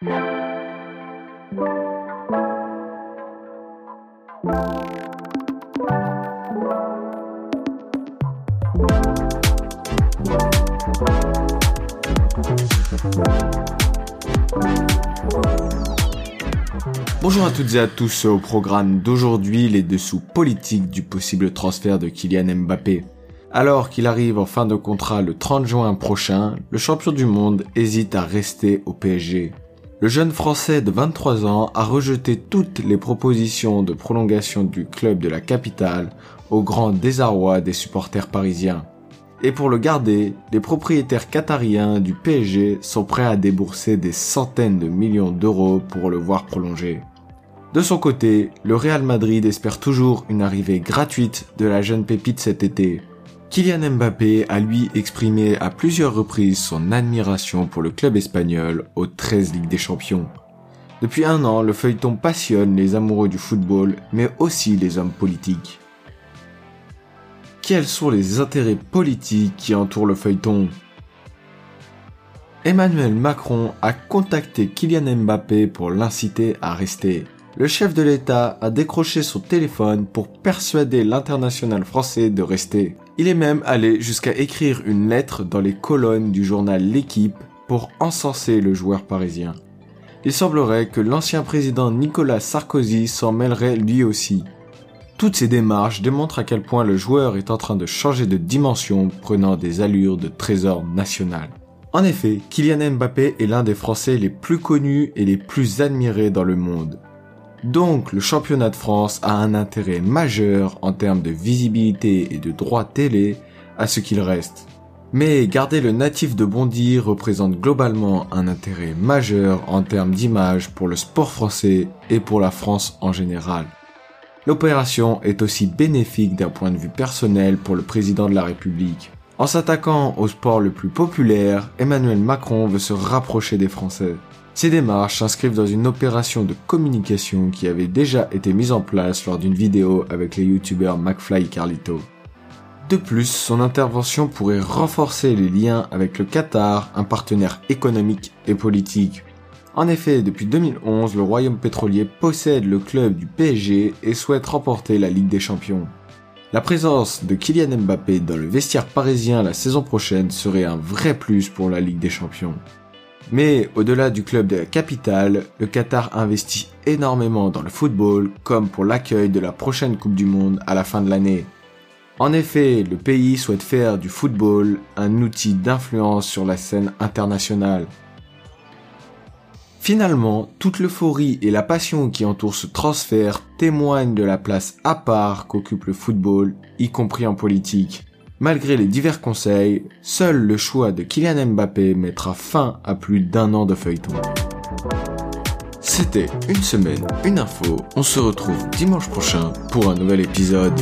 Bonjour à toutes et à tous au programme d'aujourd'hui les dessous politiques du possible transfert de Kylian Mbappé. Alors qu'il arrive en fin de contrat le 30 juin prochain, le champion du monde hésite à rester au PSG. Le jeune Français de 23 ans a rejeté toutes les propositions de prolongation du club de la capitale au grand désarroi des supporters parisiens. Et pour le garder, les propriétaires qatariens du PSG sont prêts à débourser des centaines de millions d'euros pour le voir prolonger. De son côté, le Real Madrid espère toujours une arrivée gratuite de la jeune pépite cet été. Kylian Mbappé a lui exprimé à plusieurs reprises son admiration pour le club espagnol aux 13 Ligues des Champions. Depuis un an, le feuilleton passionne les amoureux du football, mais aussi les hommes politiques. Quels sont les intérêts politiques qui entourent le feuilleton? Emmanuel Macron a contacté Kylian Mbappé pour l'inciter à rester. Le chef de l'État a décroché son téléphone pour persuader l'international français de rester. Il est même allé jusqu'à écrire une lettre dans les colonnes du journal L'équipe pour encenser le joueur parisien. Il semblerait que l'ancien président Nicolas Sarkozy s'en mêlerait lui aussi. Toutes ces démarches démontrent à quel point le joueur est en train de changer de dimension, prenant des allures de trésor national. En effet, Kylian Mbappé est l'un des Français les plus connus et les plus admirés dans le monde. Donc le championnat de France a un intérêt majeur en termes de visibilité et de droits télé à ce qu'il reste. Mais garder le natif de Bondy représente globalement un intérêt majeur en termes d'image pour le sport français et pour la France en général. L'opération est aussi bénéfique d'un point de vue personnel pour le président de la République. En s'attaquant au sport le plus populaire, Emmanuel Macron veut se rapprocher des Français. Ces démarches s'inscrivent dans une opération de communication qui avait déjà été mise en place lors d'une vidéo avec les youtubeurs McFly et Carlito. De plus, son intervention pourrait renforcer les liens avec le Qatar, un partenaire économique et politique en effet, depuis 2011, le Royaume pétrolier possède le club du PSG et souhaite remporter la Ligue des Champions. La présence de Kylian Mbappé dans le vestiaire parisien la saison prochaine serait un vrai plus pour la Ligue des Champions. Mais au-delà du club de la capitale, le Qatar investit énormément dans le football comme pour l'accueil de la prochaine Coupe du Monde à la fin de l'année. En effet, le pays souhaite faire du football un outil d'influence sur la scène internationale. Finalement, toute l'euphorie et la passion qui entourent ce transfert témoignent de la place à part qu'occupe le football, y compris en politique. Malgré les divers conseils, seul le choix de Kylian Mbappé mettra fin à plus d'un an de feuilleton. C'était une semaine, une info. On se retrouve dimanche prochain pour un nouvel épisode.